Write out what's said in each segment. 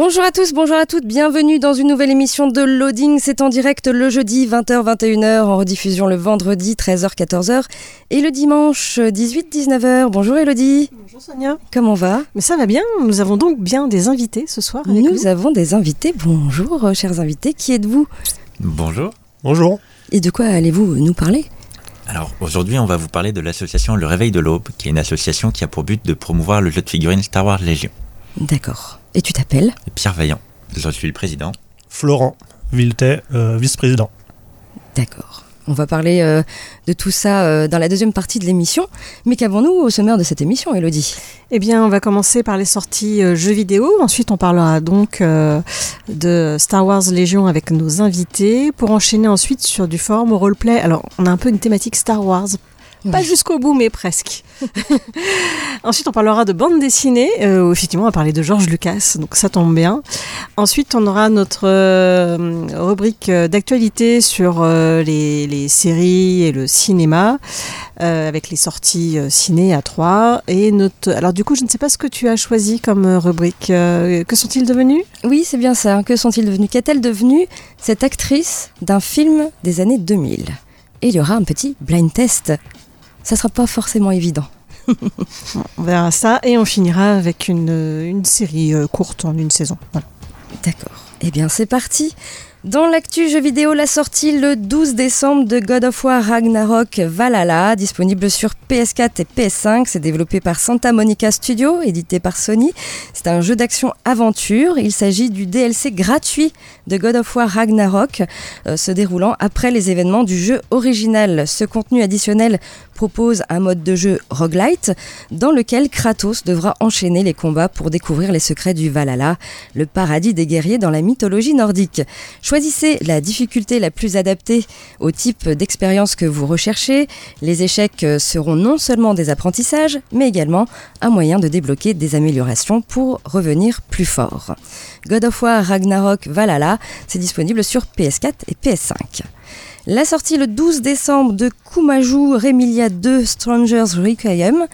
Bonjour à tous, bonjour à toutes, bienvenue dans une nouvelle émission de Loading. C'est en direct le jeudi 20h-21h, en rediffusion le vendredi 13h-14h et le dimanche 18-19h. Bonjour Elodie. Bonjour Sonia. Comment va? Mais ça va bien, nous avons donc bien des invités ce soir. Avec nous, nous avons des invités. Bonjour euh, chers invités, qui êtes-vous? Bonjour. Bonjour. Et de quoi allez-vous nous parler? Alors aujourd'hui, on va vous parler de l'association Le Réveil de l'Aube, qui est une association qui a pour but de promouvoir le jeu de figurines Star Wars Légion. D'accord. Et tu t'appelles Pierre Vaillant. Je suis le président. Florent Villetet, euh, vice-président. D'accord. On va parler euh, de tout ça euh, dans la deuxième partie de l'émission. Mais qu'avons-nous au sommaire de cette émission, Elodie? Eh bien, on va commencer par les sorties euh, jeux vidéo. Ensuite, on parlera donc euh, de Star Wars Légion avec nos invités. Pour enchaîner ensuite sur du forum au roleplay. Alors, on a un peu une thématique Star Wars. Pas jusqu'au bout, mais presque. Ensuite, on parlera de bande dessinée. Euh, effectivement, on va parler de George Lucas, donc ça tombe bien. Ensuite, on aura notre euh, rubrique d'actualité sur euh, les, les, séries et le cinéma, avec les sorties ciné à 3. Et notre... Alors, du coup, je ne sais pas ce que tu as choisi comme rubrique. Que sont-ils devenus? Oui, c'est bien ça. Que sont-ils devenus? Qu'est-elle devenue cette actrice d'un film des années 2000 Et il y aura un petit blind test. Ça sera pas forcément évident. on verra ça et on finira avec une, une série euh, courte en une saison. Voilà. D'accord. Eh bien, c'est parti. Dans l'actu jeu vidéo, la sortie le 12 décembre de God of War Ragnarok Valhalla, disponible sur PS4 et PS5. C'est développé par Santa Monica Studio, édité par Sony. C'est un jeu d'action-aventure. Il s'agit du DLC gratuit de God of War Ragnarok, euh, se déroulant après les événements du jeu original. Ce contenu additionnel propose un mode de jeu roguelite dans lequel Kratos devra enchaîner les combats pour découvrir les secrets du Valhalla, le paradis des guerriers dans la mythologie nordique. Choisissez la difficulté la plus adaptée au type d'expérience que vous recherchez. Les échecs seront non seulement des apprentissages, mais également un moyen de débloquer des améliorations pour revenir plus fort. God of War Ragnarok Valhalla, c'est disponible sur PS4 et PS5. La sortie le 12 décembre de Kumaju Remilia 2 Strangers Requiem,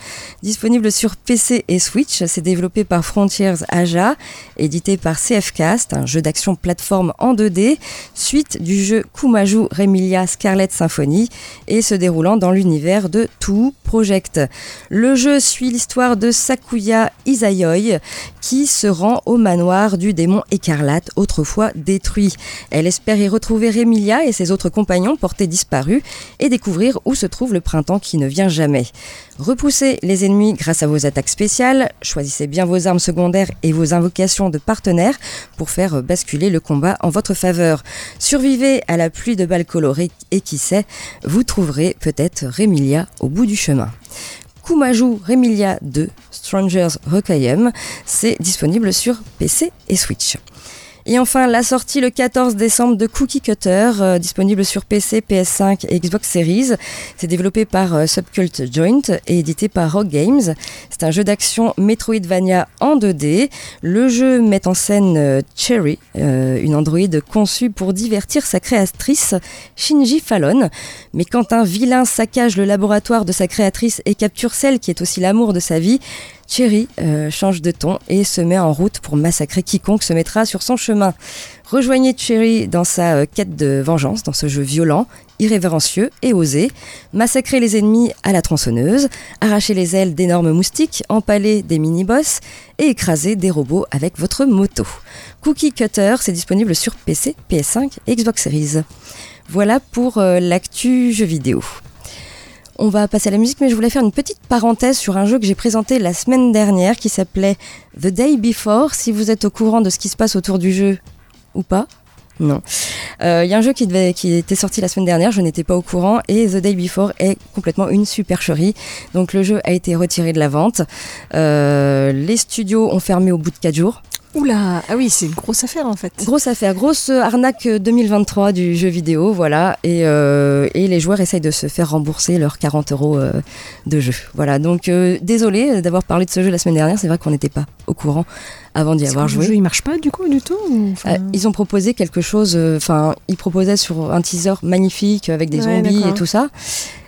disponible sur PC et Switch. C'est développé par Frontiers Aja, édité par CFcast, un jeu d'action plateforme en 2D, suite du jeu Kumaju Remilia Scarlet Symphony et se déroulant dans l'univers de Two Project. Le jeu suit l'histoire de Sakuya Isayoi qui se rend au manoir du démon écarlate, autrefois détruit. Elle espère y retrouver Remilia et ses autres compagnons portés disparus et découvrir où se trouve le printemps qui ne vient jamais. Repoussez les ennemis grâce à vos attaques spéciales, choisissez bien vos armes secondaires et vos invocations de partenaires pour faire basculer le combat en votre faveur. Survivez à la pluie de balles colorées et qui sait, vous trouverez peut-être Remilia au bout du chemin. Kumaju Remilia 2 Strangers Requiem, c'est disponible sur PC et Switch. Et enfin, la sortie le 14 décembre de Cookie Cutter, euh, disponible sur PC, PS5 et Xbox Series. C'est développé par euh, Subcult Joint et édité par Rock Games. C'est un jeu d'action Metroidvania en 2D. Le jeu met en scène euh, Cherry, une androïde conçue pour divertir sa créatrice Shinji Fallon. Mais quand un vilain saccage le laboratoire de sa créatrice et capture celle qui est aussi l'amour de sa vie, Cherry euh, change de ton et se met en route pour massacrer quiconque se mettra sur son chemin. Rejoignez Cherry dans sa euh, quête de vengeance, dans ce jeu violent, irrévérencieux et osé. Massacrer les ennemis à la tronçonneuse, arracher les ailes d'énormes moustiques, empaler des mini-boss et écraser des robots avec votre moto. Cookie Cutter, c'est disponible sur PC, PS5 et Xbox Series. Voilà pour euh, l'actu jeu vidéo. On va passer à la musique, mais je voulais faire une petite parenthèse sur un jeu que j'ai présenté la semaine dernière qui s'appelait The Day Before. Si vous êtes au courant de ce qui se passe autour du jeu ou pas Non. Euh, Il y a un jeu qui était sorti la semaine dernière, je n'étais pas au courant, et The Day Before est complètement une supercherie. Donc le jeu a été retiré de la vente. Euh, les studios ont fermé au bout de 4 jours. Oula, ah oui, c'est une grosse affaire en fait. Grosse affaire, grosse arnaque 2023 du jeu vidéo, voilà. Et, euh, et les joueurs essayent de se faire rembourser leurs 40 euros euh, de jeu. Voilà, donc euh, désolé d'avoir parlé de ce jeu la semaine dernière, c'est vrai qu'on n'était pas au courant avant d'y avoir joué. Le jeu il marche pas du coup du tout enfin, Euh, ils ont proposé quelque chose, euh, enfin, ils proposaient sur un teaser magnifique avec des Ouais, zombies et tout ça.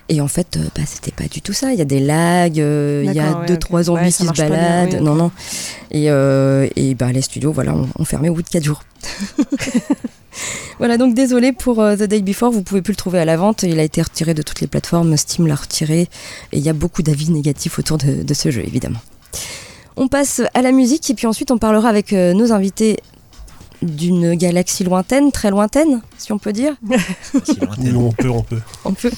Et en fait, euh, bah, c'était pas du tout ça. Il y a des lags, euh, il y a D'accord, ouais, deux, ok. trois zombies Ouais, ça qui se bien, baladent. oui. Non, non. Et, euh, et bah, les studios, voilà, ont, ont fermé au bout de 4 jours. voilà, donc désolé pour The Day Before, vous pouvez plus le trouver à la vente. Il a été retiré de toutes les plateformes, Steam l'a retiré. Et il y a beaucoup d'avis négatifs autour de, de ce jeu, évidemment. On passe à la musique et puis ensuite on parlera avec nos invités d'une galaxie lointaine, très lointaine, si on peut dire. Si lointaine. Oui, on peut, on peut. On peut.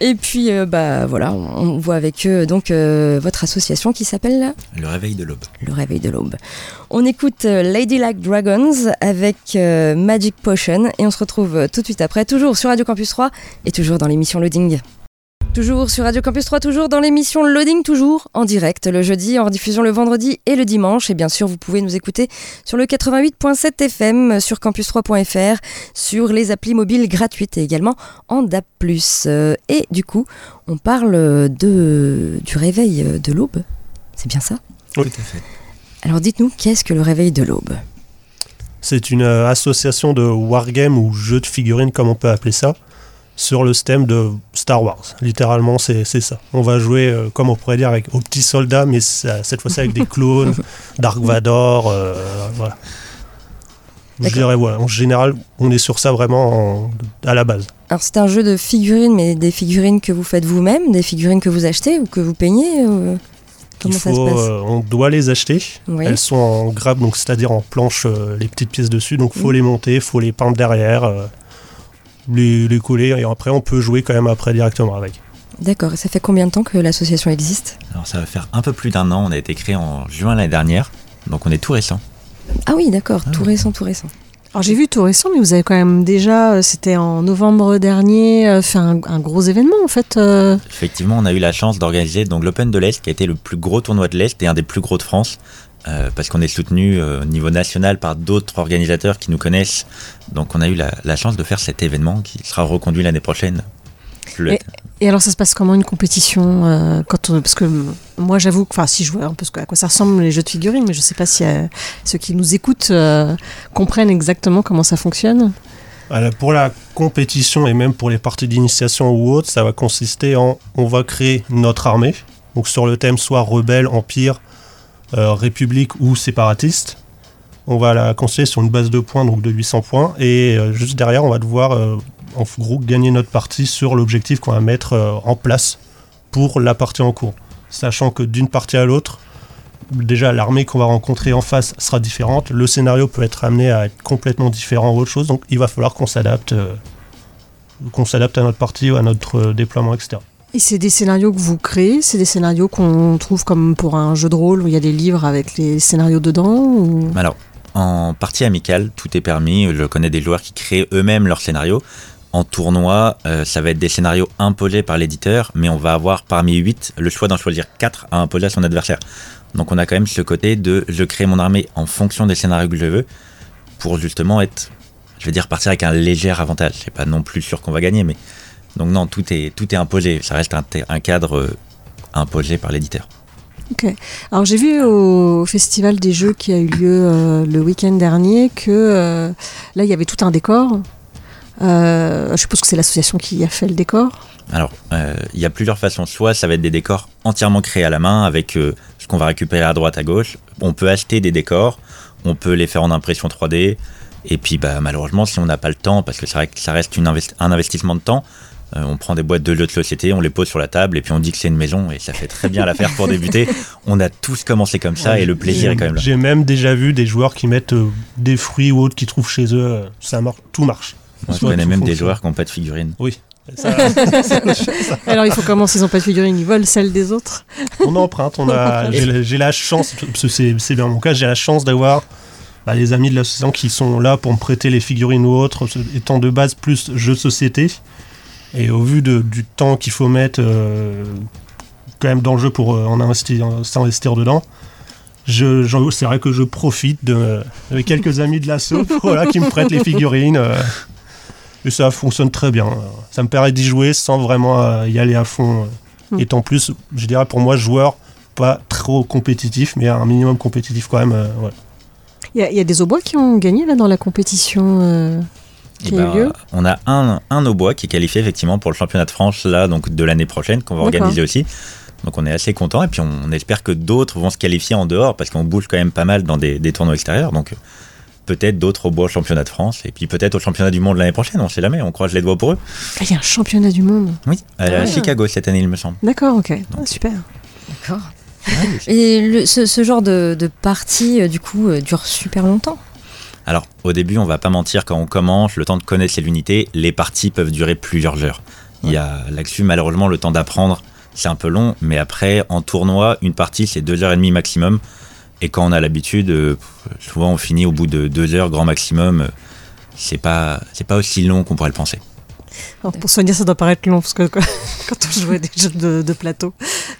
Et puis euh, bah voilà, on, voit avec eux donc euh, votre association qui s'appelle Le réveil de l'aube. Le Réveil de l'Aube. On écoute euh, Ladylike Dragons avec euh, Magic Potion et on se retrouve tout de suite après, toujours sur Radio Campus 3 et toujours dans l'émission Loading. Toujours sur Radio Campus 3, toujours dans l'émission Loading, toujours en direct le jeudi, en diffusion le vendredi et le dimanche. Et bien sûr, vous pouvez nous écouter sur le 88.7 FM, sur campus3.fr, sur les applis mobiles gratuites et également en DAP+. Euh, Et du coup, on parle de, du réveil de l'aube. C'est bien ça? Oui. Tout à fait. Alors dites-nous, qu'est-ce que le réveil de l'aube? C'est une euh, association de wargame ou jeux de figurines, comme on peut appeler ça, sur le thème de Star Wars. Littéralement, c'est ça. On va jouer, euh, comme on pourrait dire, avec, aux petits soldats, mais ça- cette fois-ci avec des clones, Dark Vador, euh, voilà. Je dirais, voilà. En général, on est sur ça vraiment en- à la base. Alors c'est un jeu de figurines, mais des figurines que vous faites vous-même, des figurines que vous achetez ou que vous peignez euh, Comment Il ça se faut, passe? euh, on doit les acheter. Oui. Elles sont en grappe, donc c'est-à-dire en planche, euh, les petites pièces dessus. Donc faut Mhm. les monter, faut les peindre derrière, euh, les, les coller, et après on peut jouer quand même après directement avec. D'accord, et ça fait combien de temps que l'association existe? Alors ça va faire un peu plus d'un an, on a été créé en juin l'année dernière, donc on est tout récent. Ah oui, d'accord, Ah tout oui. récent, tout récent. Alors j'ai vu tout récent, mais vous avez quand même déjà, euh, c'était en novembre dernier, euh, fait un, un gros événement en fait. euh. Effectivement, on a eu la chance d'organiser donc l'Open de l'Est, qui a été le plus gros tournoi de l'Est et un des plus gros de France, euh, parce qu'on est soutenu euh, au niveau national par d'autres organisateurs qui nous connaissent. Donc on a eu la, la chance de faire cet événement qui sera reconduit l'année prochaine. Le- Et, et alors ça se passe comment une compétition euh, quand on- Parce que moi j'avoue que, enfin si je vois un peu à quoi ça ressemble les jeux de figurines, mais je sais pas si euh, ceux qui nous écoutent euh, comprennent exactement comment ça fonctionne. Alors, pour la compétition et même pour les parties d'initiation ou autres, ça va consister en on va créer notre armée, donc sur le thème soit rebelle, empire, république ou séparatiste. On va la construire sur une base de points, donc de 800 points, et euh, juste derrière, on va devoir euh, en gros gagner notre partie sur l'objectif qu'on va mettre euh, en place pour la partie en cours. Sachant que d'une partie à l'autre, déjà l'armée qu'on va rencontrer en face sera différente, le scénario peut être amené à être complètement différent ou autre chose, donc il va falloir qu'on s'adapte, euh, qu'on s'adapte à notre partie ou à notre euh, déploiement, etc. Et c'est des scénarios que vous créez, c'est des scénarios qu'on trouve comme pour un jeu de rôle où il y a des livres avec les scénarios dedans. Alors, en partie amicale, tout est permis. Je connais des joueurs qui créent eux-mêmes leurs scénarios. En tournoi, euh, ça va être des scénarios imposés par l'éditeur, mais on va avoir parmi 8 le choix d'en choisir 4 à imposer à son adversaire. Donc on a quand même ce côté de je crée mon armée en fonction des scénarios que je veux pour justement être, je vais dire, partir avec un léger avantage. C'est pas non plus sûr qu'on va gagner, mais donc non, tout est, tout est imposé. Ça reste un, cadre euh, imposé par l'éditeur. Ok. Alors j'ai vu au festival des jeux qui a eu lieu euh, le week-end dernier que euh, là il y avait tout un décor. Euh, je suppose que c'est l'association qui a fait le décor. Alors, euh, il y a plusieurs façons. Soit ça va être des décors entièrement créés à la main avec euh, ce qu'on va récupérer à droite, à gauche. On peut acheter des décors, on peut les faire en impression 3D. Et puis, bah, malheureusement, si on n'a pas le temps, parce que c'est vrai que ça reste une investi- un investissement de temps, euh, on prend des boîtes de jeux de société, on les pose sur la table et puis on dit que c'est une maison et ça fait très bien l'affaire pour débuter. On a tous commencé comme ça et le plaisir est quand même là. J'ai même déjà vu des joueurs qui mettent euh, des fruits ou autres qu'ils trouvent chez eux, euh, ça marche, tout marche. Moi, je connais même des joueurs qui n'ont pas de figurines. Oui. Ça- Alors il faut comment s'ils n'ont pas de figurines, ils volent celles des autres? on emprunte, on a, j'ai la- chance, parce que c'est bien mon cas, j'ai la chance d'avoir bah, les amis de l'association qui sont là pour me prêter les figurines ou autres, étant de base plus jeux de société. Et au vu de- du temps qu'il faut mettre euh, quand même dans le jeu pour euh, en investir, s'investir dedans, je, c'est vrai que je profite de, avec quelques amis de l'asso voilà, qui me prêtent les figurines. euh, et ça fonctionne très bien. Ça me permet d'y jouer sans vraiment euh, y aller à fond. Mm. Étant plus, je dirais pour moi, joueur, pas trop compétitif, mais un minimum compétitif quand même. euh, ouais. Il y, a- il y a des Aubois qui ont gagné là dans la compétition euh, qui a eu ben, lieu. on a un, un Aubois qui est qualifié effectivement pour le championnat de France là, donc de l'année prochaine, qu'on va D'accord. organiser aussi. Donc on est assez content et puis on, on espère que d'autres vont se qualifier en dehors parce qu'on bouge quand même pas mal dans des, des tournois extérieurs. Donc peut-être d'autres Aubois au championnat de France et puis peut-être au championnat du monde l'année prochaine. On sait jamais, on croise les doigts pour eux. Ah, Il y a un championnat du monde. Oui, à Ah. Chicago cette année il me semble. D'accord, ok. Ah, super. D'accord. Et le- ce, ce genre de, de partie, euh, du coup, euh, dure super longtemps. Alors, au début, on va pas mentir, quand on commence, le temps de connaître les unités, les parties peuvent durer plusieurs heures. Il y a là-dessus, malheureusement, le temps d'apprendre, c'est un peu long, mais après, en tournoi, une partie, c'est deux heures et demie maximum. Et quand on a l'habitude, euh, souvent, on finit au bout de deux heures, grand maximum. C'est pas, c'est pas aussi long qu'on pourrait le penser. Alors, pour Sonia, ça doit paraître long parce que quoi, quand on jouait des jeux de, de plateau,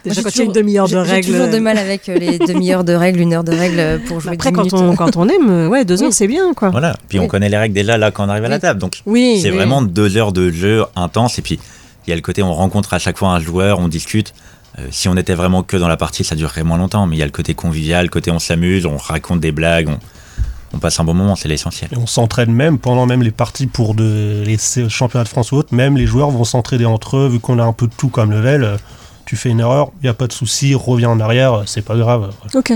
déjà J'ai quand il y a une toujours- demi-heure de règles. J'ai toujours de mal avec euh, les demi-heures de règles, une heure de règles euh, pour jouer Après, 10 quand minutes. on, quand on aime, euh, ouais, deux heures, Oui. c'est bien, quoi. Voilà. Puis on Oui. connaît les règles déjà là quand on arrive à la table. Donc Oui, c'est oui. vraiment deux heures de jeu intense. Et puis il y a le côté on rencontre à chaque fois un joueur, on discute. Euh, si on était vraiment que dans la partie, ça durerait moins longtemps. Mais il y a le côté convivial, le côté on s'amuse, on raconte des blagues, on, on passe un bon moment, c'est l'essentiel. Et on s'entraide même pendant même les parties pour de, les championnats de France ou autres. Même les joueurs vont s'entraider entre eux, vu qu'on a un peu de tout comme level. euh, Tu fais une erreur, il n'y a pas de souci, reviens en arrière, euh, c'est pas grave. Ok.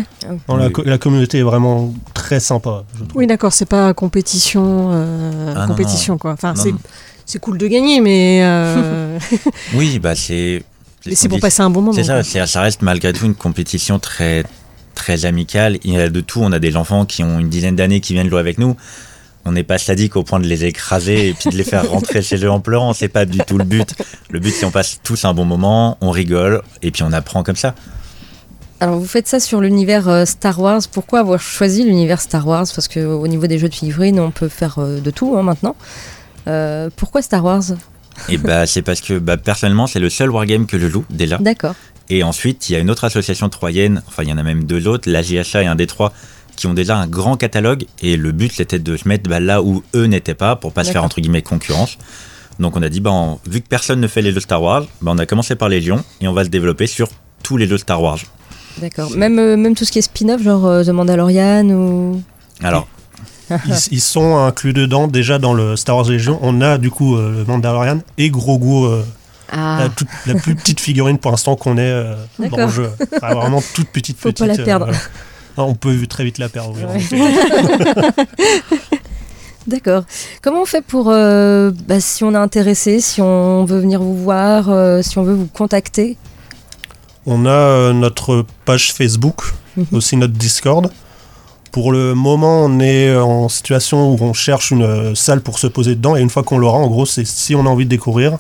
Non, la, Oui. co- la communauté est vraiment très sympa. je. Oui, d'accord, c'est pas compétition, euh, Ah, compétition non. quoi. Enfin, c'est cool de gagner, mais euh, Oui, bah c'est. c'est pour passer un bon moment. C'est ça, ça reste malgré tout une compétition très, très amicale. Il y a de tout. On a des enfants qui ont une dizaine d'années qui viennent jouer avec nous. On n'est pas sadique au point de les écraser et puis de les faire rentrer chez eux en pleurant. C'est pas du tout le but. Le but, c'est on passe tous un bon moment, on rigole et puis on apprend comme ça. Alors vous faites ça sur l'univers euh, Star Wars. Pourquoi avoir choisi l'univers Star Wars? Parce qu'au niveau des jeux de figurines, on peut faire euh, de tout hein, maintenant. Euh, pourquoi Star Wars? Et bah, c'est parce que bah, personnellement, c'est le seul wargame que je joue déjà. D'accord. Et ensuite, il y a une autre association troyenne, enfin il y en a même deux autres, la JHA et un Détroit, qui ont déjà un grand catalogue. Et le but, c'était de se mettre bah, là où eux n'étaient pas, pour pas se faire entre guillemets concurrence. Donc on a dit, bah, on- vu que personne ne fait les jeux Star Wars, bah, on a commencé par Légion et on va se développer sur tous les jeux Star Wars. D'accord. Même, euh, même tout ce qui est spin-off, genre euh, The Mandalorian ou. Alors, Ils, ils sont inclus dedans déjà dans le Star Wars Legion. On a du coup euh, le Mandalorian et Grogu, euh, Ah, la, toute- la plus petite figurine pour l'instant qu'on ait euh, dans le jeu. Ah, vraiment toute petite Faut petite. pas la perdre. voilà. Non, on peut très vite la perdre. Ouais. d'accord. Comment on fait pour. euh, bah, si on est intéressé, si on veut venir vous voir, euh, si on veut vous contacter? On a euh, notre page Facebook, Mhm. aussi notre Discord. Pour le moment, on est en situation où on cherche une euh, salle pour se poser dedans. Et une fois qu'on l'aura, en gros, c'est si on a envie de découvrir,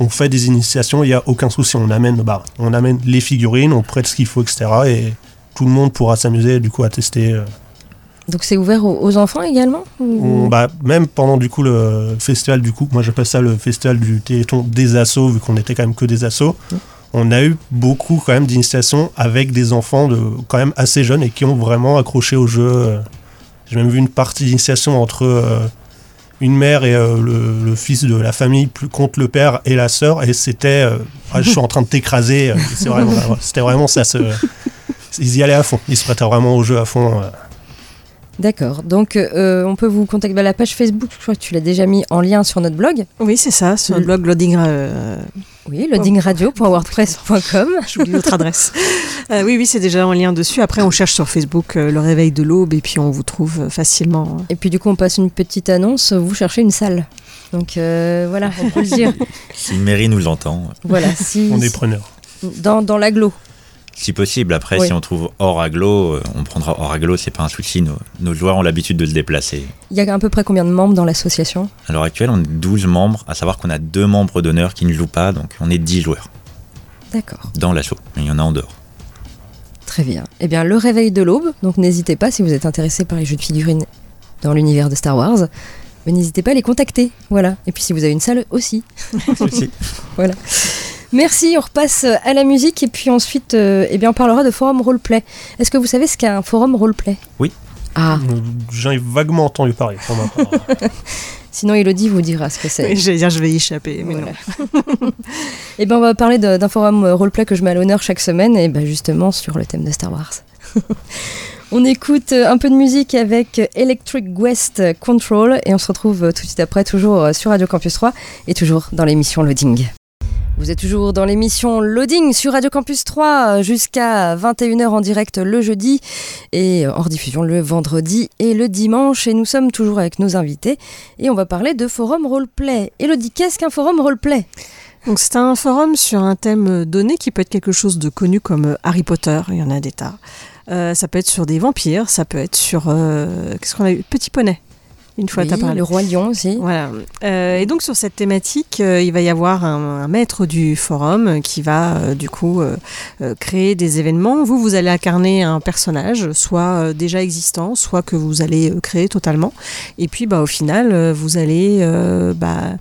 on fait des initiations. Il n'y a aucun souci. On amène, bah, on amène les figurines, on prête ce qu'il faut, etc. Et tout le monde pourra s'amuser du coup à tester. euh. Donc c'est ouvert aux, aux enfants également On- bah, même pendant du coup le festival du coup, moi j'appelle ça le festival du Téléthon des assos vu qu'on était quand même que des assos. On a eu beaucoup quand même d'initiations avec des enfants de quand même assez jeunes et qui ont vraiment accroché au jeu. euh. J'ai même vu une partie d'initiation entre euh, une mère et euh, le, le fils de la famille plus contre le père et la sœur et c'était euh, Ah, je suis en train de t'écraser. euh, c'est vraiment- C'était vraiment ça. ils y allaient à fond. Ils se prêtaient vraiment au jeu à fond. D'accord. Donc euh, on peut vous contacter. Bah, la page Facebook, je crois que tu l'as déjà mis en lien sur notre blog. Oui, c'est ça, sur le blog Loading. euh, Oui, loadingradio.wordpress.com. J'oublie notre adresse. Euh, oui, oui, c'est déjà en lien dessus. Après, on cherche sur Facebook euh, le réveil de l'aube et puis on vous trouve facilement. Et puis du coup, on passe une petite annonce. Vous cherchez une salle. Donc euh, voilà, on peut le dire. si une mairie nous entend, Voilà, si On est preneur. dans, dans l'agglo. Si possible, après, Oui. si on trouve hors aglo, euh, on prendra hors aglo, c'est pas un souci. Nos, nos joueurs ont l'habitude de se déplacer. Il y a à peu près combien de membres dans l'association? À l'heure actuelle, on est 12 membres, à savoir qu'on a deux membres d'honneur qui ne jouent pas, donc on est 10 joueurs D'accord, dans l'assaut. Il y en a en dehors. très bien. Eh bien, le réveil de l'aube. Donc, n'hésitez pas si vous êtes intéressé par les jeux de figurines dans l'univers de Star Wars. Mais n'hésitez pas à les contacter. Voilà. Et puis, si vous avez une salle aussi. Aussi. voilà. Merci, on repasse à la musique et puis ensuite, euh, eh bien, on parlera de forum roleplay. Est-ce que vous savez ce qu'est un forum roleplay? Oui. Ah, Euh, J'en ai vaguement entendu parler. pour ma part. sinon Elodie vous dira ce que c'est. Oui, J'allais dire, je vais y échapper, mais Voilà. Eh ben, on va parler de- d'un forum euh, roleplay que je mets à l'honneur chaque semaine, et ben justement sur le thème de Star Wars. on écoute euh, un peu de musique avec euh, Electric West Control, et on se retrouve euh, tout de suite après, toujours euh, sur Radio Campus 3, et toujours dans l'émission Loading. Vous êtes toujours dans l'émission Loading sur Radio Campus 3 euh, jusqu'à 21h en direct le jeudi et euh, en rediffusion le vendredi et le dimanche. Et nous sommes toujours avec nos invités et on va parler de forum roleplay. Elodie, qu'est-ce qu'un forum roleplay? Donc c'est un forum sur un thème donné qui peut être quelque chose de connu comme euh, Harry Potter, il y en a des tas. Euh, ça peut être sur des vampires, ça peut être sur... euh, Qu'est-ce qu'on a eu? Petit poney. Une fois, Oui, parlé. le roi lion aussi. Voilà. Euh, et donc sur cette thématique, euh, il va y avoir un, un maître du forum qui va euh, du coup créer des événements. Vous, vous allez incarner un personnage, soit déjà existant, soit que vous allez créer totalement. Et puis, bah, au final, vous allez bah,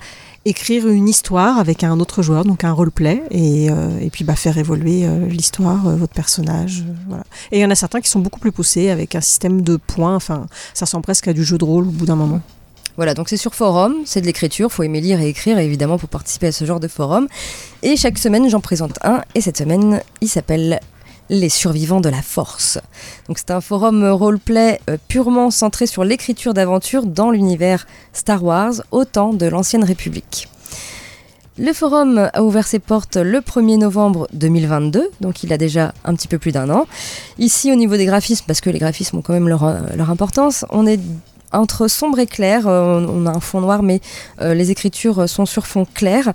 écrire une histoire avec un autre joueur, donc un roleplay, et, euh, et puis bah, faire évoluer euh, l'histoire, euh, votre personnage. voilà. Et il y en a certains qui sont beaucoup plus poussés avec un système de points. Enfin, ça ressemble presque à du jeu de rôle au bout d'un moment. Voilà, donc c'est sur forum, c'est de l'écriture, faut aimer lire et écrire évidemment pour participer à ce genre de forum. Et chaque semaine j'en présente un, et cette semaine il s'appelle Les survivants de la force. Donc c'est un forum roleplay euh, purement centré sur l'écriture d'aventure dans l'univers Star Wars au temps de l'ancienne République. Le forum a ouvert ses portes le 1er novembre 2022, donc il a déjà un petit peu plus d'un an. Ici, au niveau des graphismes, parce que les graphismes ont quand même leur, euh, importance, on est entre sombre et clair. euh, on a un fond noir, mais les écritures sont sur fond clair.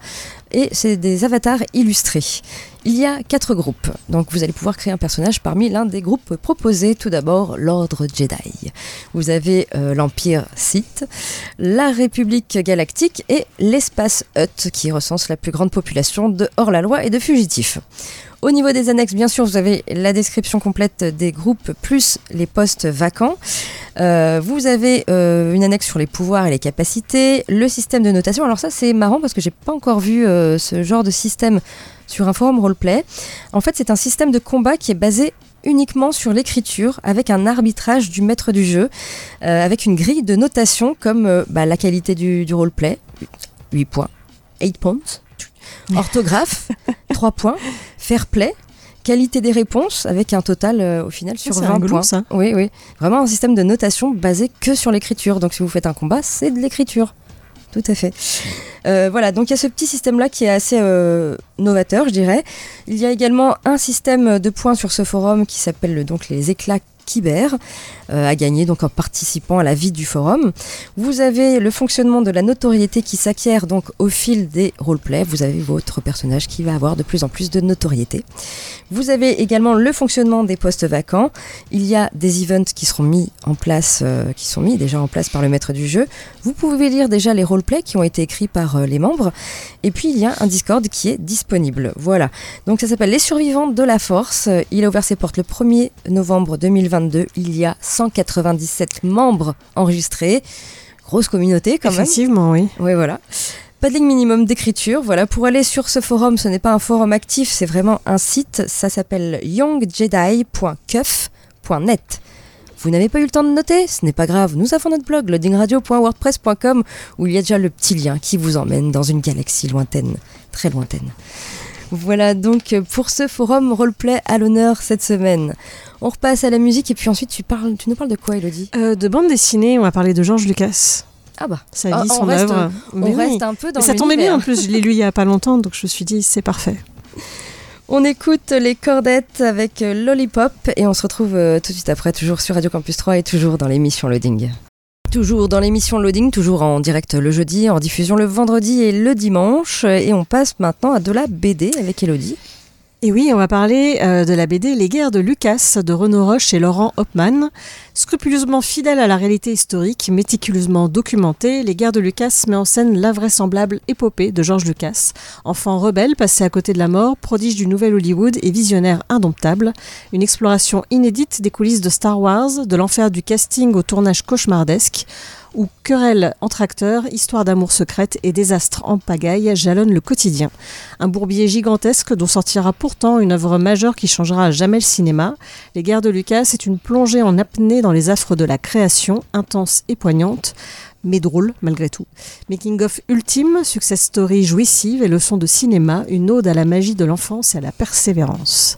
Et c'est des avatars illustrés. Il y a quatre groupes, donc vous allez pouvoir créer un personnage parmi l'un des groupes proposés. Tout d'abord, l'Ordre Jedi. Vous avez euh, l'Empire Sith, la République Galactique et l'Espace Hutt, qui recense la plus grande population de hors-la-loi et de fugitifs. Au niveau des annexes, bien sûr, vous avez la description complète des groupes plus les postes vacants. Euh, vous avez euh, une annexe sur les pouvoirs et les capacités, le système de notation. Alors ça, c'est marrant parce que j'ai pas encore vu ce genre de système sur un forum roleplay. En fait, c'est un système de combat qui est basé uniquement sur l'écriture avec un arbitrage du maître du jeu, euh, avec une grille de notation comme euh, bah, la qualité du, du roleplay, 8 points, 8 points, orthographe, 3 points, fair play, qualité des réponses avec un total euh, au final sur c'est 20 rigolo, points. ça. Oui, oui. Vraiment un système de notation basé que sur l'écriture. Donc si vous faites un combat, c'est de l'écriture. Tout à fait. Euh, voilà, donc il y a ce petit système-là qui est assez euh, novateur, je dirais. Il y a également un système de points sur ce forum qui s'appelle le- donc les éclats Kyber, à gagner donc en participant à la vie du forum. Vous avez le fonctionnement de la notoriété qui s'acquiert donc au fil des roleplays. Vous avez votre personnage qui va avoir de plus en plus de notoriété. Vous avez également le fonctionnement des postes vacants. Il y a des events qui seront mis en place, euh, qui sont mis déjà en place par le maître du jeu. Vous pouvez lire déjà les roleplays qui ont été écrits par euh, les membres. Et puis il y a un Discord qui est disponible. Voilà. Donc ça s'appelle Les Survivants de la Force. Euh, Il a ouvert ses portes le 1er novembre 2022. Il y a 197 membres enregistrés. Grosse communauté quand même. Effectivement, oui. Oui, voilà. Pas de ligne minimum d'écriture. Voilà, pour aller sur ce forum, ce n'est pas un forum actif, c'est vraiment un site. Ça s'appelle youngjedi.cuff.net. Vous n'avez pas eu le temps de noter? Ce n'est pas grave. Nous avons notre blog loadingradio.wordpress.com où il y a déjà le petit lien qui vous emmène dans une galaxie lointaine, très lointaine. Voilà donc pour ce forum roleplay à l'honneur cette semaine. On repasse à la musique et puis ensuite tu, parles, tu nous parles de quoi Elodie? Euh, de bande dessinée, on va parler de Georges Lucas. Ah bah, Sa Ah, vie, on son œuvre. on oui. reste un peu dans Mais ça tombait bien en plus, je l'ai lu il y a pas longtemps, donc je me suis dit c'est parfait. On écoute les cordettes avec Lollipop et on se retrouve euh, tout de suite après, toujours sur Radio Campus 3 et toujours dans l'émission Loading. Toujours dans l'émission Loading, toujours en direct le jeudi, en diffusion le vendredi et le dimanche. Et on passe maintenant à de la BD avec Elodie. Et oui, on va parler euh, de la BD Les guerres de Lucas de Renaud Roche et Laurent Hopman. Scrupuleusement fidèle à la réalité historique, méticuleusement documentée, Les guerres de Lucas met en scène l'invraisemblable épopée de George Lucas, enfant rebelle passé à côté de la mort, prodige du nouvel Hollywood et visionnaire indomptable. Une exploration inédite des coulisses de Star Wars, de l'enfer du casting au tournage cauchemardesque où querelles entre acteurs, histoire d'amour secrète et désastres en pagaille jalonnent le quotidien. Un bourbier gigantesque dont sortira pourtant une œuvre majeure qui changera à jamais le cinéma. Les guerres de Lucas est une plongée en apnée dans les affres de la création, intense et poignante mais drôle malgré tout. Making of ultime, success story jouissive et leçon de cinéma, une ode à la magie de l'enfance et à la persévérance.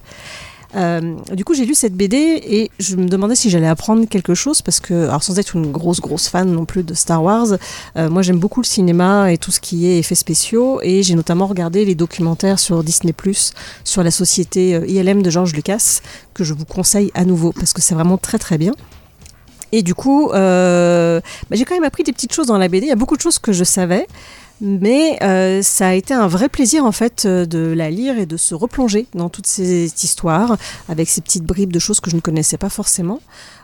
Euh, du coup, j'ai lu cette BD et je me demandais si j'allais apprendre quelque chose parce que, sans être une grosse grosse fan non plus de Star Wars, euh, moi j'aime beaucoup le cinéma et tout ce qui est effets spéciaux et j'ai notamment regardé les documentaires sur Disney sur la société euh, ILM de George Lucas que je vous conseille à nouveau parce que c'est vraiment très très bien. Et du coup, bah, j'ai quand même appris des petites choses dans la BD. Il y a beaucoup de choses que je savais. Mais euh, ça a été un vrai plaisir en fait euh, de la lire et de se replonger dans toute cette histoire avec ces petites bribes de choses que je ne connaissais pas forcément.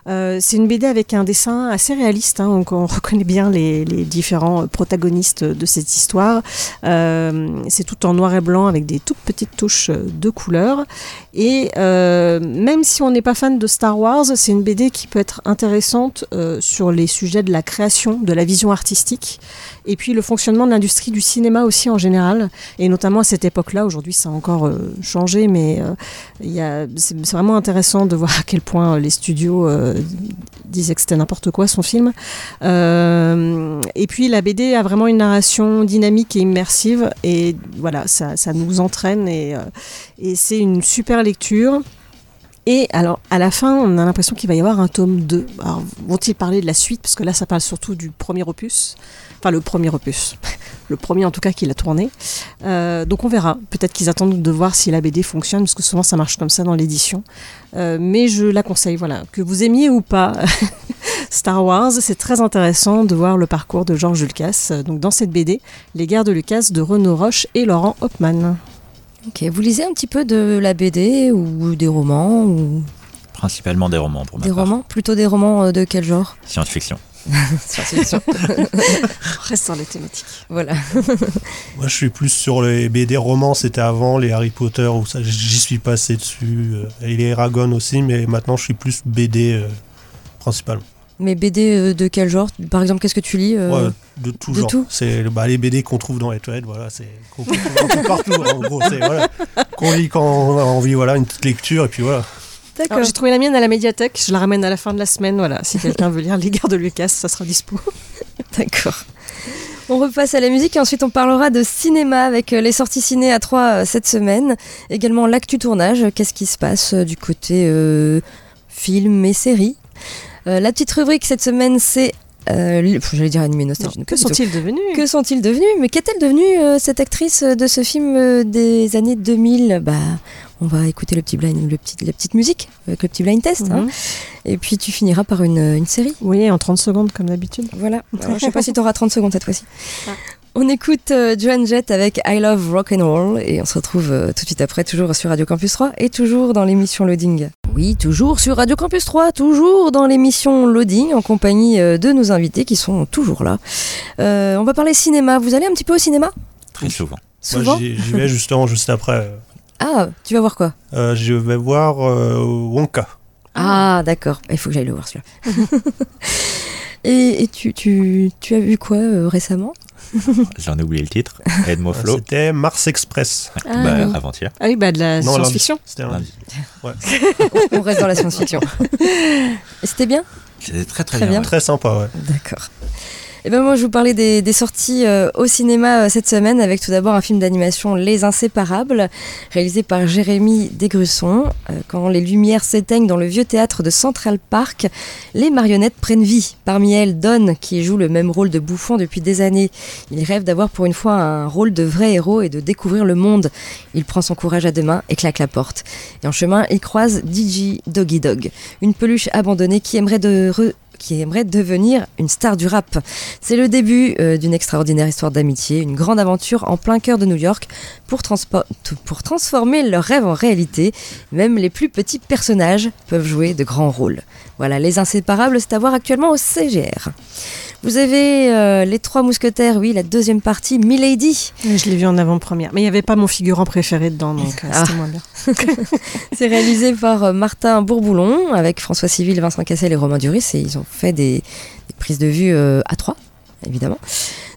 Euh, c'est une BD avec un dessin assez réaliste, hein, donc on reconnaît bien les, différents protagonistes de cette histoire. Euh, c'est tout en noir et blanc avec des toutes petites touches de couleur. Et euh, même si on n'est pas fan de Star Wars, c'est une BD qui peut être intéressante sur les sujets de la création, de la vision artistique, et puis le fonctionnement de l'industrie du cinéma aussi en général, et notamment à cette époque-là. Aujourd'hui, ça a encore changé, mais c'est vraiment intéressant de voir à quel point les studios disait que c'était n'importe quoi son film. Euh, et puis la BD a vraiment une narration dynamique et immersive et voilà, ça, ça nous entraîne et, euh, et c'est une super lecture. Et alors, à la fin, on a l'impression qu'il va y avoir un tome 2. Alors, vont-ils parler de la suite? Parce que là, ça parle surtout du premier opus. Enfin, le premier opus. le premier, en tout cas, qu'il a tourné. Euh, donc, on verra. Peut-être qu'ils attendent de voir si la BD fonctionne, parce que souvent, ça marche comme ça dans l'édition. Euh, mais je la conseille, voilà. Que vous aimiez ou pas Star Wars, c'est très intéressant de voir le parcours de George Lucas. Donc, dans cette BD, Les guerres de Lucas de Renaud Roche et Laurent Hopman. Ok, vous lisez un petit peu de la BD ou des romans ou... Principalement des romans pour Des romans? Plutôt des romans euh, de quel genre? Science-fiction. Science-fiction. On reste sur les thématiques. Voilà. Moi, je suis plus sur les BD romans, c'était avant les Harry Potter, où ça, j'y suis passé dessus. euh, Et les Eragon aussi, mais maintenant, je suis plus BD euh, principalement. Mais BD euh, de quel genre? Par exemple, qu'est-ce que tu lis euh, Ouais, de tout de genre. tout? C'est bah, les BD qu'on trouve dans les toilettes, voilà, c'est qu'on un peu partout. En gros, c'est voilà, qu'on lit quand on a envie, voilà, une petite lecture, et puis voilà. Alors, J'ai trouvé la mienne à la médiathèque. Je la ramène à la fin de la semaine. Voilà, si quelqu'un veut lire Les Guerres de Lucas, ça sera dispo. D'accord. On repasse à la musique et ensuite on parlera de cinéma avec euh, les sorties ciné à 3 cette semaine. Également l'actu tournage, qu'est-ce qui se passe du côté euh, film et séries. Euh, la petite rubrique cette semaine c'est... euh, J'allais dire animé nostalgie. que sont-ils devenus? Que sont-ils devenus? Mais qu'est-elle devenue euh, cette actrice de ce film euh, des années 2000 Bah, on va écouter le petit blind, le petit, la petite musique avec le petit blind test. hein. Mhm. Et puis tu finiras par une, une série. Oui, en 30 secondes comme d'habitude. Voilà. Alors, je sais pas si tu auras 30 secondes cette fois-ci. Ah. On écoute euh, Joan Jett avec I Love Rock and Roll et on se retrouve euh, tout de suite après, toujours sur Radio Campus 3 et toujours dans l'émission Loading. Oui, toujours sur Radio Campus 3, toujours dans l'émission Loading en compagnie euh, de nos invités qui sont toujours là. Euh, on va parler cinéma. Vous allez un petit peu au cinéma? Très souvent. Souvent Moi, j'y j'y vais justement juste après. Ah, tu vas voir quoi? Euh, je vais voir euh, Wonka. Ah, d'accord. Il faut que j'aille le voir celui-là. et et tu, tu, tu as vu quoi euh, récemment? J'en ai oublié le titre. Edmo Euh, Flo. C'était Mars Express. Ah, Bah, oui. avant-hier. Ah oui, bah de la science-fiction. C'était un lundi. Ouais. On reste dans la science-fiction. C'était bien? C'était très très, Très bien. bien. Très sympa, ouais. D'accord. Et ben moi je vous parlais des, des sorties euh, au cinéma euh, cette semaine avec tout d'abord un film d'animation Les Inséparables réalisé par Jérémy Desgrusson. Euh, quand les lumières s'éteignent dans le vieux théâtre de Central Park, les marionnettes prennent vie. Parmi elles Don qui joue le même rôle de bouffon depuis des années. Il rêve d'avoir pour une fois un rôle de vrai héros et de découvrir le monde. Il prend son courage à deux mains et claque la porte. Et en chemin il croise Digi Doggy Dog, une peluche abandonnée qui aimerait de re- qui aimerait devenir une star du rap. C'est le début euh, d'une extraordinaire histoire d'amitié, une grande aventure en plein cœur de New York pour, pour transformer leurs rêves en réalité. Même les plus petits personnages peuvent jouer de grands rôles. Voilà, Les Inséparables, c'est à voir actuellement au CGR. Vous avez euh, Les Trois Mousquetaires, oui, la deuxième partie, Milady. Je l'ai vu en avant-première, mais il n'y avait pas mon figurant préféré dedans, donc euh, Ah. c'était moins bien. C'est réalisé par euh, Martin Bourboulon avec François Civil, Vincent Cassel et Romain Duris et ils ont fait des, des prises de vue euh, à trois, évidemment.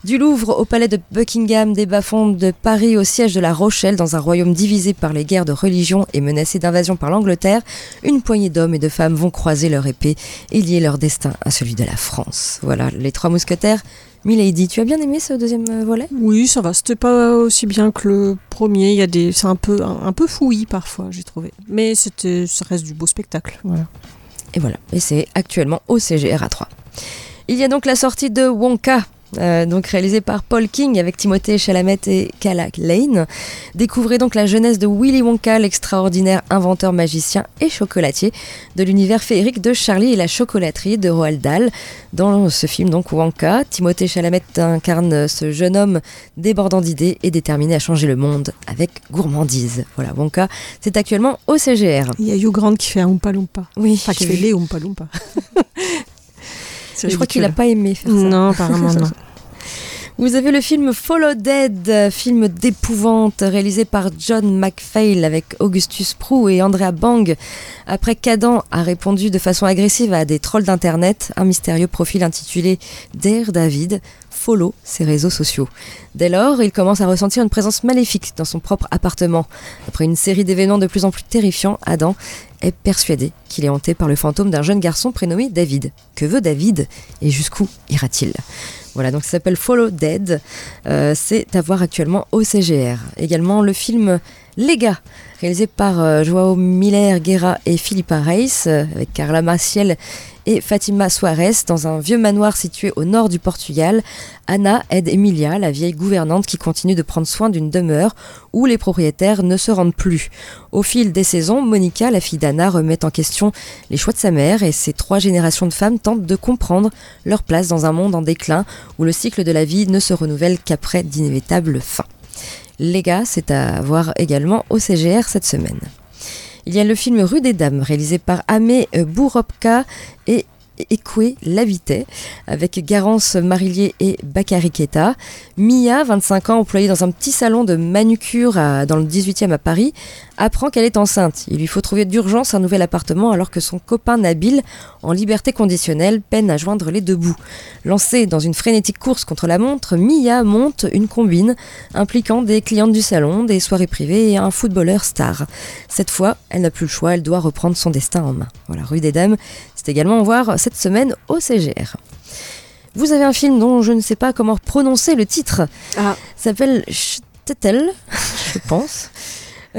Du Louvre au palais de Buckingham, des bas-fonds de Paris au siège de La Rochelle, dans un royaume divisé par les guerres de religion et menacé d'invasion par l'Angleterre, une poignée d'hommes et de femmes vont croiser leur épée et lier leur destin à celui de la France. Voilà, les trois mousquetaires. Milady, tu as bien aimé ce deuxième euh, volet? Oui, ça va. C'était pas aussi bien que le premier. Il y a des, c'est un peu, un, un peu fouillis parfois, j'ai trouvé. Mais c'était, ça reste du beau spectacle. Voilà. Et voilà, et c'est actuellement au CGR à 3. Il y a donc la sortie de Wonka. euh, donc réalisé par Paul King avec Timothée Chalamet et Calla Lane. Découvrez donc la jeunesse de Willy Wonka, l'extraordinaire inventeur magicien et chocolatier de l'univers féerique de Charlie et la chocolaterie de Roald Dahl. Dans ce film donc Wonka, Timothée Chalamet incarne ce jeune homme débordant d'idées et déterminé à changer le monde avec gourmandise. Voilà, Wonka, c'est actuellement au CGR. Il y a Hugh Grant qui fait un Oompa Loompa. Oui, Enfin, qui fait les Oompa Loompa. Je crois qu'il n'a pas aimé faire ça. Non, apparemment non. Vous avez le film Follow Dead, film d'épouvante réalisé par John McPhail avec Augustus Proux et Andrea Bang. Après qu'Adam a répondu de façon agressive à des trolls d'internet, un mystérieux profil intitulé Dare David follow ses réseaux sociaux. Dès lors, il commence à ressentir une présence maléfique dans son propre appartement. Après une série d'événements de plus en plus terrifiants, Adam est persuadé qu'il est hanté par le fantôme d'un jeune garçon prénommé David. Que veut David et jusqu'où ira-t-il? Voilà, donc ça s'appelle Follow Dead. Euh, c'est à voir actuellement au CGR. Également le film Les gars, réalisé par euh, Joao Miller Guerra et Philippa Reis, euh, avec Carla Maciel et Fatima Soares, dans un vieux manoir situé au nord du Portugal. Anna aide Emilia, la vieille gouvernante qui continue de prendre soin d'une demeure où les propriétaires ne se rendent plus. Au fil des saisons, Monica, la fille d'Anna, remet en question les choix de sa mère et ces trois générations de femmes tentent de comprendre leur place dans un monde en déclin où le cycle de la vie ne se renouvelle qu'après d'inévitables fins. Les gars, c'est à voir également au CGR cette semaine. Il y a le film Rue des Dames, réalisé par Amé Bouropka et Ekwe Lavitet, avec Garance Marillier et Bakary Keta. Mia, 25 ans, employée dans un petit salon de manucure dans le 18e à Paris, apprend qu'elle est enceinte. Il lui faut trouver d'urgence un nouvel appartement alors que son copain Nabil, en liberté conditionnelle, peine à joindre les deux bouts. Lancée dans une frénétique course contre la montre, Mia monte une combine impliquant des clientes du salon, des soirées privées et un footballeur star. Cette fois, elle n'a plus le choix, elle doit reprendre son destin en main. Voilà, Rue des Dames, c'est également voir cette semaine au CGR. Vous avez un film dont je ne sais pas comment prononcer le titre. Ah. s'appelle Shtetl, je pense.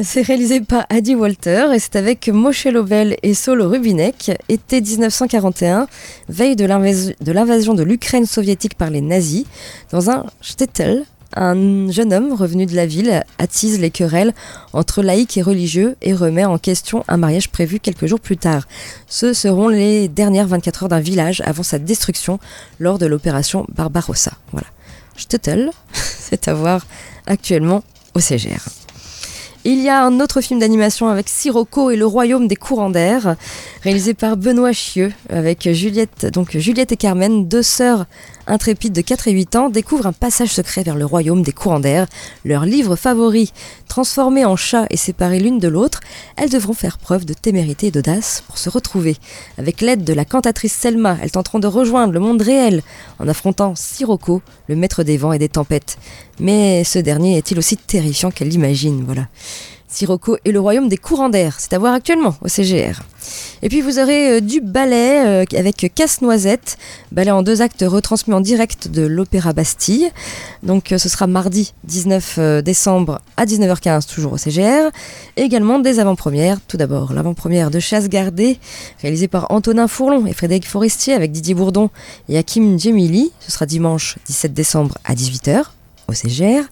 C'est réalisé par Adi Walter et c'est avec Moshe Lovell et Solo Rubinek. Été 1941, veille de l'invasion de l'Ukraine soviétique par les nazis. Dans un shtetl, un jeune homme revenu de la ville attise les querelles entre laïcs et religieux et remet en question un mariage prévu quelques jours plus tard. Ce seront les dernières 24 heures d'un village avant sa destruction lors de l'opération Barbarossa. Voilà. Shtetl, c'est à voir actuellement au CGR. Il y a un autre film d'animation avec Sirocco et le royaume des courants d'air, réalisé par Benoît Chieux, avec Juliette, donc Juliette et Carmen, deux sœurs intrépides de 4 et 8 ans, découvrent un passage secret vers le royaume des courants d'air, leur livre favori. Transformées en chats et séparées l'une de l'autre, elles devront faire preuve de témérité et d'audace pour se retrouver. Avec l'aide de la cantatrice Selma, elles tenteront de rejoindre le monde réel en affrontant Sirocco, le maître des vents et des tempêtes. Mais ce dernier est-il aussi terrifiant qu'elle l'imagine? Voilà. Sirocco et le royaume des courants d'air, c'est à voir actuellement au CGR. Et puis vous aurez euh, du ballet euh, avec Casse-Noisette, ballet en deux actes retransmis en direct de l'Opéra Bastille. Donc euh, ce sera mardi 19 euh, décembre à 19h15 toujours au CGR. Également des avant-premières. Tout d'abord l'avant-première de Chasse gardée, réalisée par Antonin Fourlon et Frédéric Forestier avec Didier Bourdon et Hakim Djemili. Ce sera dimanche 17 décembre à 18h au CGR.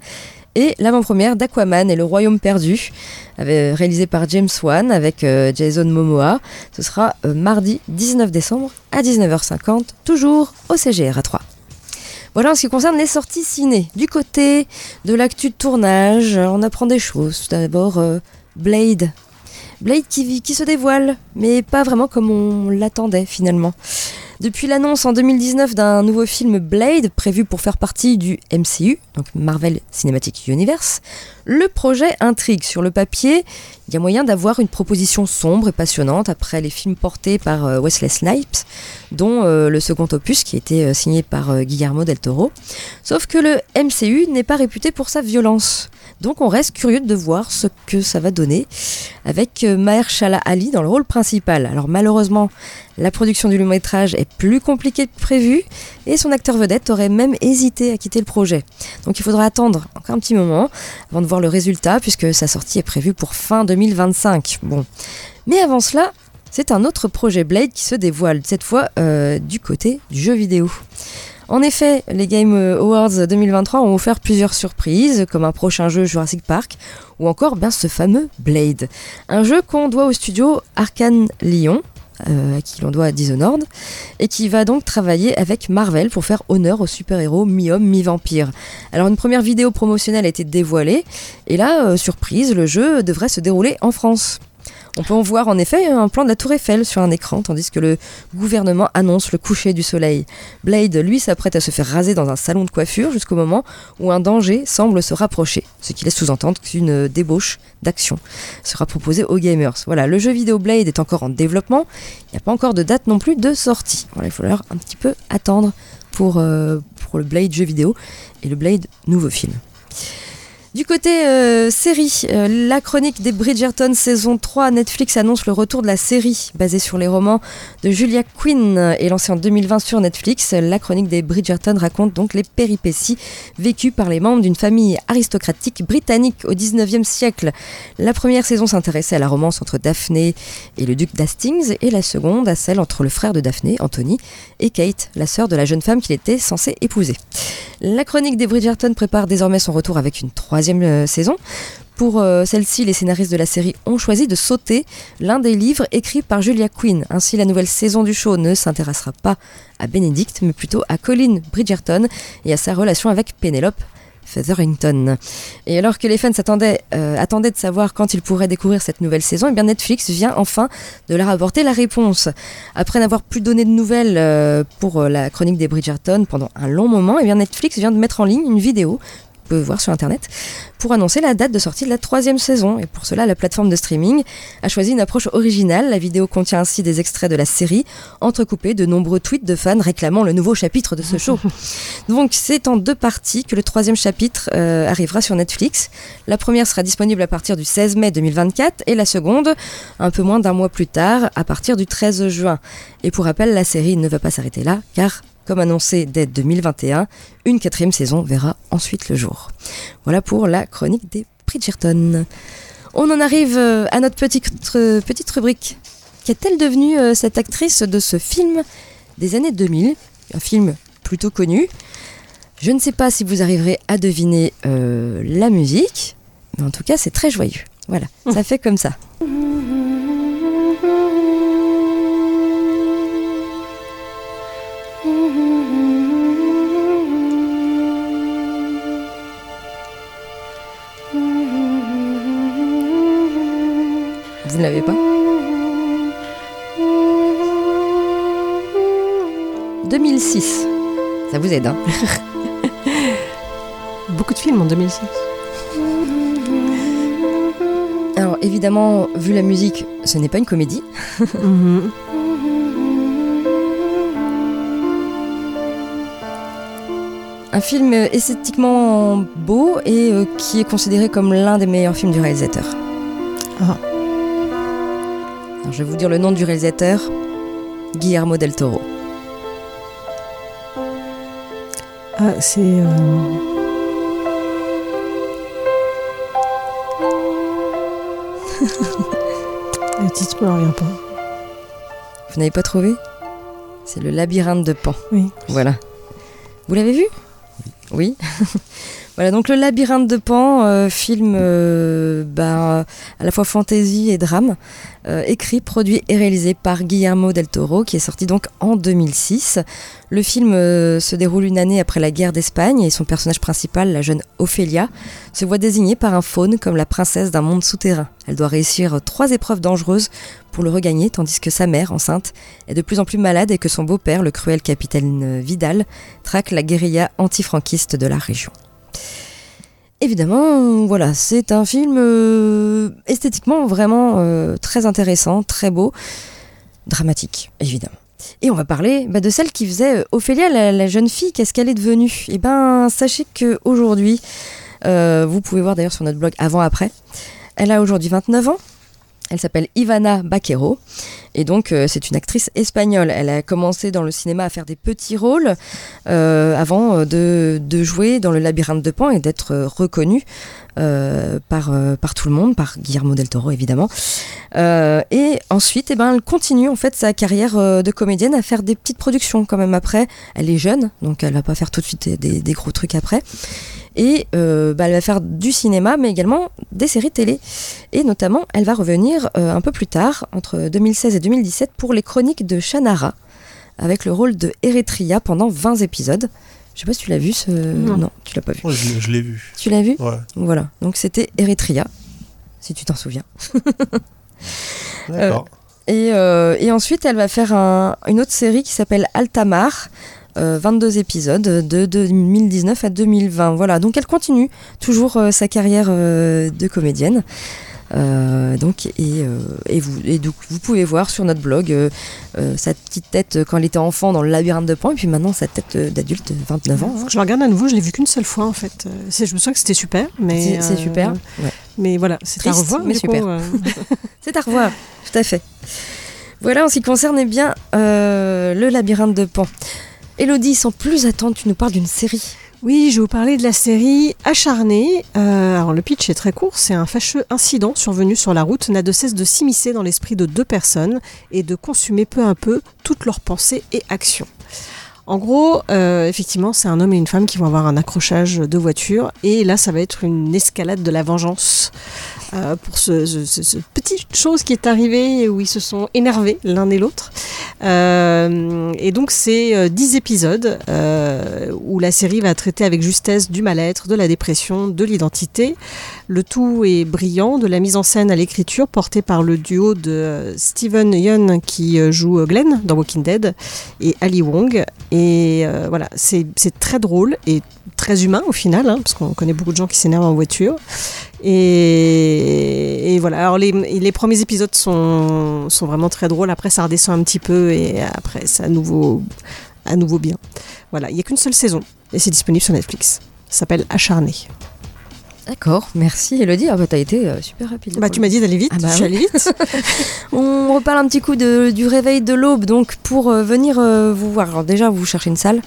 Et l'avant-première d'Aquaman et le Royaume perdu, réalisé par James Wan avec euh, Jason Momoa. Ce sera euh, mardi 19 décembre à 19h50, toujours au CGR à 3. Voilà en ce qui concerne les sorties ciné. Du côté de l'actu de tournage, on apprend des choses. Tout d'abord, euh, Blade. Blade qui, qui se dévoile, mais pas vraiment comme on l'attendait finalement. Depuis l'annonce en 2019 d'un nouveau film Blade prévu pour faire partie du MCU, donc Marvel Cinematic Universe, le projet intrigue. Sur le papier, il y a moyen d'avoir une proposition sombre et passionnante après les films portés par euh, Wesley Snipes, dont euh, le second opus qui a été euh, signé par Guillermo del Toro. Sauf que le MCU n'est pas réputé pour sa violence. Donc on reste curieux de voir ce que ça va donner avec Mahershala Ali dans le rôle principal. Alors malheureusement, la production du long métrage est plus compliquée que prévu et son acteur vedette aurait même hésité à quitter le projet. Donc il faudra attendre encore un petit moment avant de voir le résultat puisque sa sortie est prévue pour fin 2025. Bon. Mais avant cela, c'est un autre projet Blade qui se dévoile, cette fois euh, du côté du jeu vidéo. En effet, les Game Awards 2023 ont offert plusieurs surprises, comme un prochain jeu Jurassic Park, ou encore bien ce fameux Blade. Un jeu qu'on doit au studio Arkane Lyon, euh, à qui l'on doit Dishonored, et qui va donc travailler avec Marvel pour faire honneur aux super-héros mi-homme, mi-vampire. Alors une première vidéo promotionnelle a été dévoilée, et là, euh, surprise, le jeu devrait se dérouler en France. On peut en voir en effet un plan de la tour Eiffel sur un écran, tandis que le gouvernement annonce le coucher du soleil. Blade, lui, s'apprête à se faire raser dans un salon de coiffure jusqu'au moment où un danger semble se rapprocher, ce qui laisse sous-entendre qu'une débauche d'action sera proposée aux gamers. Voilà, le jeu vidéo Blade est encore en développement, il n'y a pas encore de date non plus de sortie. Il faut falloir un petit peu attendre pour, euh, pour le Blade jeu vidéo et le Blade nouveau film. Du côté euh, série, euh, la chronique des Bridgerton saison 3, Netflix annonce le retour de la série basée sur les romans de Julia Quinn et lancée en 2020 sur Netflix. La chronique des Bridgerton raconte donc les péripéties vécues par les membres d'une famille aristocratique britannique au 19e siècle. La première saison s'intéressait à la romance entre Daphné et le duc d'Hastings et la seconde à celle entre le frère de Daphné, Anthony, et Kate, la sœur de la jeune femme qu'il était censé épouser. La chronique des Bridgerton prépare désormais son retour avec une troisième euh, saison. Pour euh, celle-ci, les scénaristes de la série ont choisi de sauter l'un des livres écrits par Julia Quinn. Ainsi, la nouvelle saison du show ne s'intéressera pas à Benedict, mais plutôt à Colin Bridgerton et à sa relation avec Penelope Featherington. Et alors que les fans attendaient, euh, attendaient de savoir quand ils pourraient découvrir cette nouvelle saison, et eh bien Netflix vient enfin de leur apporter la réponse. Après n'avoir plus donné de nouvelles pour la chronique des Bridgerton pendant un long moment, et eh bien Netflix vient de mettre en ligne une vidéo peut voir sur internet, pour annoncer la date de sortie de la troisième saison. Et pour cela, la plateforme de streaming a choisi une approche originale. La vidéo contient ainsi des extraits de la série, entrecoupés de nombreux tweets de fans réclamant le nouveau chapitre de ce show. Donc c'est en deux parties que le troisième chapitre euh, arrivera sur Netflix. La première sera disponible à partir du 16 mai 2024 et la seconde un peu moins d'un mois plus tard, à partir du 13 juin. Et pour rappel, la série ne va pas s'arrêter là, car comme annoncé dès 2021, une quatrième saison verra ensuite le jour. Voilà pour la chronique des Bridgerton. On en arrive euh, à notre petite, petite rubrique. Qu'est-elle devenue euh, cette actrice de ce film des années 2000 Un film plutôt connu. Je ne sais pas si vous arriverez à deviner euh, la musique, mais en tout cas c'est très joyeux. Voilà, ça fait comme ça. Vous ne l'avez pas 2006. Ça vous aide, hein Beaucoup de films en 2006. Alors évidemment, vu la musique, ce n'est pas une comédie. Mhm. Un film esthétiquement beau et euh, qui est considéré comme l'un des meilleurs films du réalisateur. Ah. Je vais vous dire le nom du réalisateur, Guillermo del Toro. Ah, c'est... Euh... le titre revient pas. Vous n'avez pas trouvé? C'est le labyrinthe de Pan. Oui. Voilà. Vous l'avez vu? Oui. Voilà, donc le labyrinthe de Pan, euh, film euh, bah, à la fois fantasy et drame, euh, écrit, produit et réalisé par Guillermo del Toro, qui est sorti donc en 2006. Le film se déroule une année après la guerre d'Espagne et son personnage principal, la jeune Ophélia, se voit désignée par un faune comme la princesse d'un monde souterrain. Elle doit réussir trois épreuves dangereuses pour le regagner, tandis que sa mère, enceinte, est de plus en plus malade et que son beau-père, le cruel capitaine Vidal, traque la guérilla antifranquiste de la région. Évidemment, voilà, c'est un film euh, esthétiquement vraiment euh, très intéressant, très beau, dramatique, évidemment. Et on va parler bah, de celle qui faisait euh, Ophélia, la, jeune fille. Qu'est-ce qu'elle est devenue? Eh ben, sachez que aujourd'hui, euh, vous pouvez voir d'ailleurs sur notre blog avant-après, elle a aujourd'hui 29 ans. Elle s'appelle Ivana Baquero et donc euh, c'est une actrice espagnole. Elle a commencé dans le cinéma à faire des petits rôles euh, avant euh, de, jouer dans le labyrinthe de Pan et d'être reconnue par, par tout le monde, par Guillermo del Toro évidemment. et ensuite, eh ben, elle continue en fait sa carrière de comédienne à faire des petites productions quand même après. Elle est jeune, donc elle va pas faire tout de suite des gros trucs après. Et euh, bah, elle va faire du cinéma, mais également des séries télé. Et notamment, elle va revenir euh, un peu plus tard, entre 2016 et 2017, pour les chroniques de Shannara, avec le rôle de Eretria pendant 20 épisodes. Je sais pas si tu l'as vu ce. Non. non tu l'as pas vu. Oh, je, je l'ai vu. Tu l'as vu? Ouais. Voilà. Donc c'était Eretria, si tu t'en souviens. D'accord. Et, euh, et ensuite, elle va faire un- une autre série qui s'appelle Altamar. Euh, 22 épisodes de 2019 à 2020. Voilà, donc elle continue toujours euh, sa carrière euh, de comédienne. Euh, donc et, euh, et vous et donc vous pouvez voir sur notre blog euh, euh, sa petite tête quand elle était enfant dans le labyrinthe de Pan et puis maintenant sa tête euh, d'adulte 29 ans. hein. Je le regarde à nouveau, je l'ai vu qu'une seule fois en fait. Euh, Je me souviens que c'était super, mais. C'est euh, super. ouais. Mais voilà, c'est à revoir. mais super. euh. C'est à revoir, tout à fait. Voilà en ce qui concerne eh bien euh, le labyrinthe de Pan. Elodie, sans plus attendre, tu nous parles d'une série. Oui, je vais vous parler de la série Acharnée. Euh, alors le pitch est très court, c'est un fâcheux incident survenu sur la route n'a de cesse de s'immiscer dans l'esprit de deux personnes et de consumer peu à peu toutes leurs pensées et actions. En gros, euh, effectivement, c'est un homme et une femme qui vont avoir un accrochage de voiture et là, ça va être une escalade de la vengeance euh, pour ce, ce- petite chose qui est arrivée où ils se sont énervés l'un et l'autre. Euh, et donc, c'est euh, 10 épisodes euh, où la série va traiter avec justesse du mal-être, de la dépression, de l'identité. Le tout est brillant, de la mise en scène à l'écriture, portée par le duo de Steven Yeun qui joue Glenn dans Walking Dead et Ali Wong. Et voilà, c'est très drôle et très humain au final, hein, parce qu'on connaît beaucoup de gens qui s'énervent en voiture. Et, et voilà, alors les, les premiers épisodes sont, sont vraiment très drôles. Après, ça redescend un petit peu et après, c'est à nouveau, à nouveau bien. Voilà, il n'y a qu'une seule saison et c'est disponible sur Netflix. Ça s'appelle Acharné. D'accord, merci Elodie. Ah bah t'as été euh, super rapide. Bah, tu m'as dit d'aller vite, Ah bah je suis allée vite. On reparle un petit coup de- du réveil de l'aube. Donc pour euh, venir euh, vous voir, alors déjà vous cherchez une salle.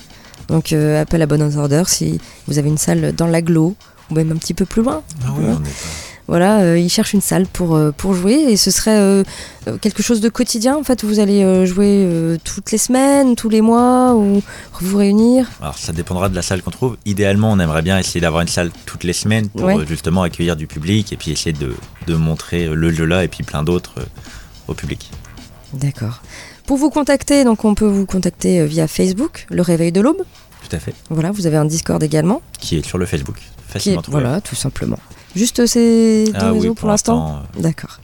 Donc euh, appel à Bonne Order si vous avez une salle dans l'agglo ou même un petit peu plus loin. Ah oui, on est Voilà, euh, ils cherchent une salle pour, euh, pour jouer et ce serait euh, quelque chose de quotidien en fait. Vous allez jouer toutes les semaines, tous les mois ou vous réunir? Alors ça dépendra de la salle qu'on trouve. Idéalement, on aimerait bien essayer d'avoir une salle toutes les semaines pour Ouais. justement accueillir du public et puis essayer de, de montrer le jeu là et puis plein d'autres au public. D'accord. Pour vous contacter, donc on peut vous contacter via Facebook, le réveil de l'aube. Tout à fait. Voilà, vous avez un Discord également. Qui est sur le Facebook. Qui est, Facilement trouvé. voilà, tout simplement. Juste ces deux Ah réseaux pour pour l'instant euh, D'accord.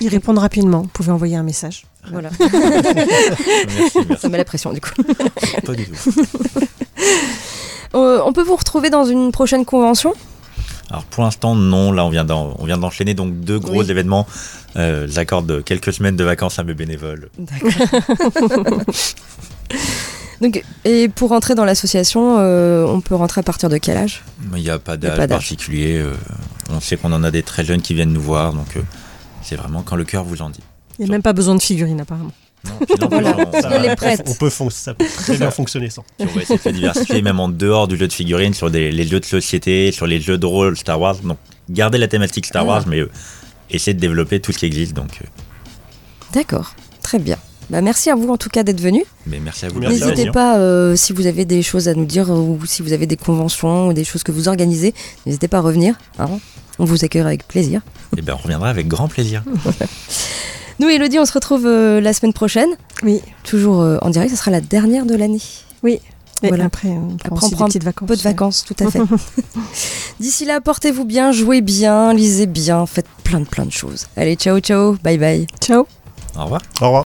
Ils répondent rapidement. Vous pouvez envoyer un message. Voilà. Merci, merci. Ça met la pression du coup. Pas du tout. Euh, on peut vous retrouver dans une prochaine convention? Alors pour l'instant, non. Là, on vient d'en- on vient d'enchaîner donc deux gros Oui. événements. Euh, J'accorde quelques semaines de vacances à mes bénévoles. D'accord. Donc, et pour rentrer dans l'association, euh, on peut rentrer à partir de quel âge Il n'y a pas d'âge particulier. euh, on sait qu'on en a des très jeunes qui viennent nous voir. Donc euh, c'est vraiment quand le cœur vous en dit. Il n'y a même pas besoin de figurines apparemment. Non, Voilà. on- prête. On peut fon- ça peut très bien fonctionner sans. On va essayer de diversifier même en dehors du jeu de figurines sur des, les jeux de société, sur les jeux de rôle Star Wars. Donc garder la thématique Star Ah. Wars, mais euh, essayer de développer tout ce qui existe. Donc D'accord, très bien. Bah, merci à vous en tout cas d'être venus. Mais merci à vous. N'hésitez pas, euh, si vous avez des choses à nous dire euh, ou si vous avez des conventions ou des choses que vous organisez, n'hésitez pas à revenir. hein. On vous accueillera avec plaisir. Eh ben, on reviendra avec grand plaisir. Nous, Elodie, on se retrouve euh, la semaine prochaine. Oui. Toujours euh, en direct, ce sera la dernière de l'année. Oui. Et Voilà. après, on prend Après, on aussi prend des petites vacances. Peu de vacances, tout à fait. D'ici là, portez-vous bien, jouez bien, lisez bien, faites plein de plein de choses. Allez, ciao, ciao, bye bye. Ciao. Au revoir. Au revoir.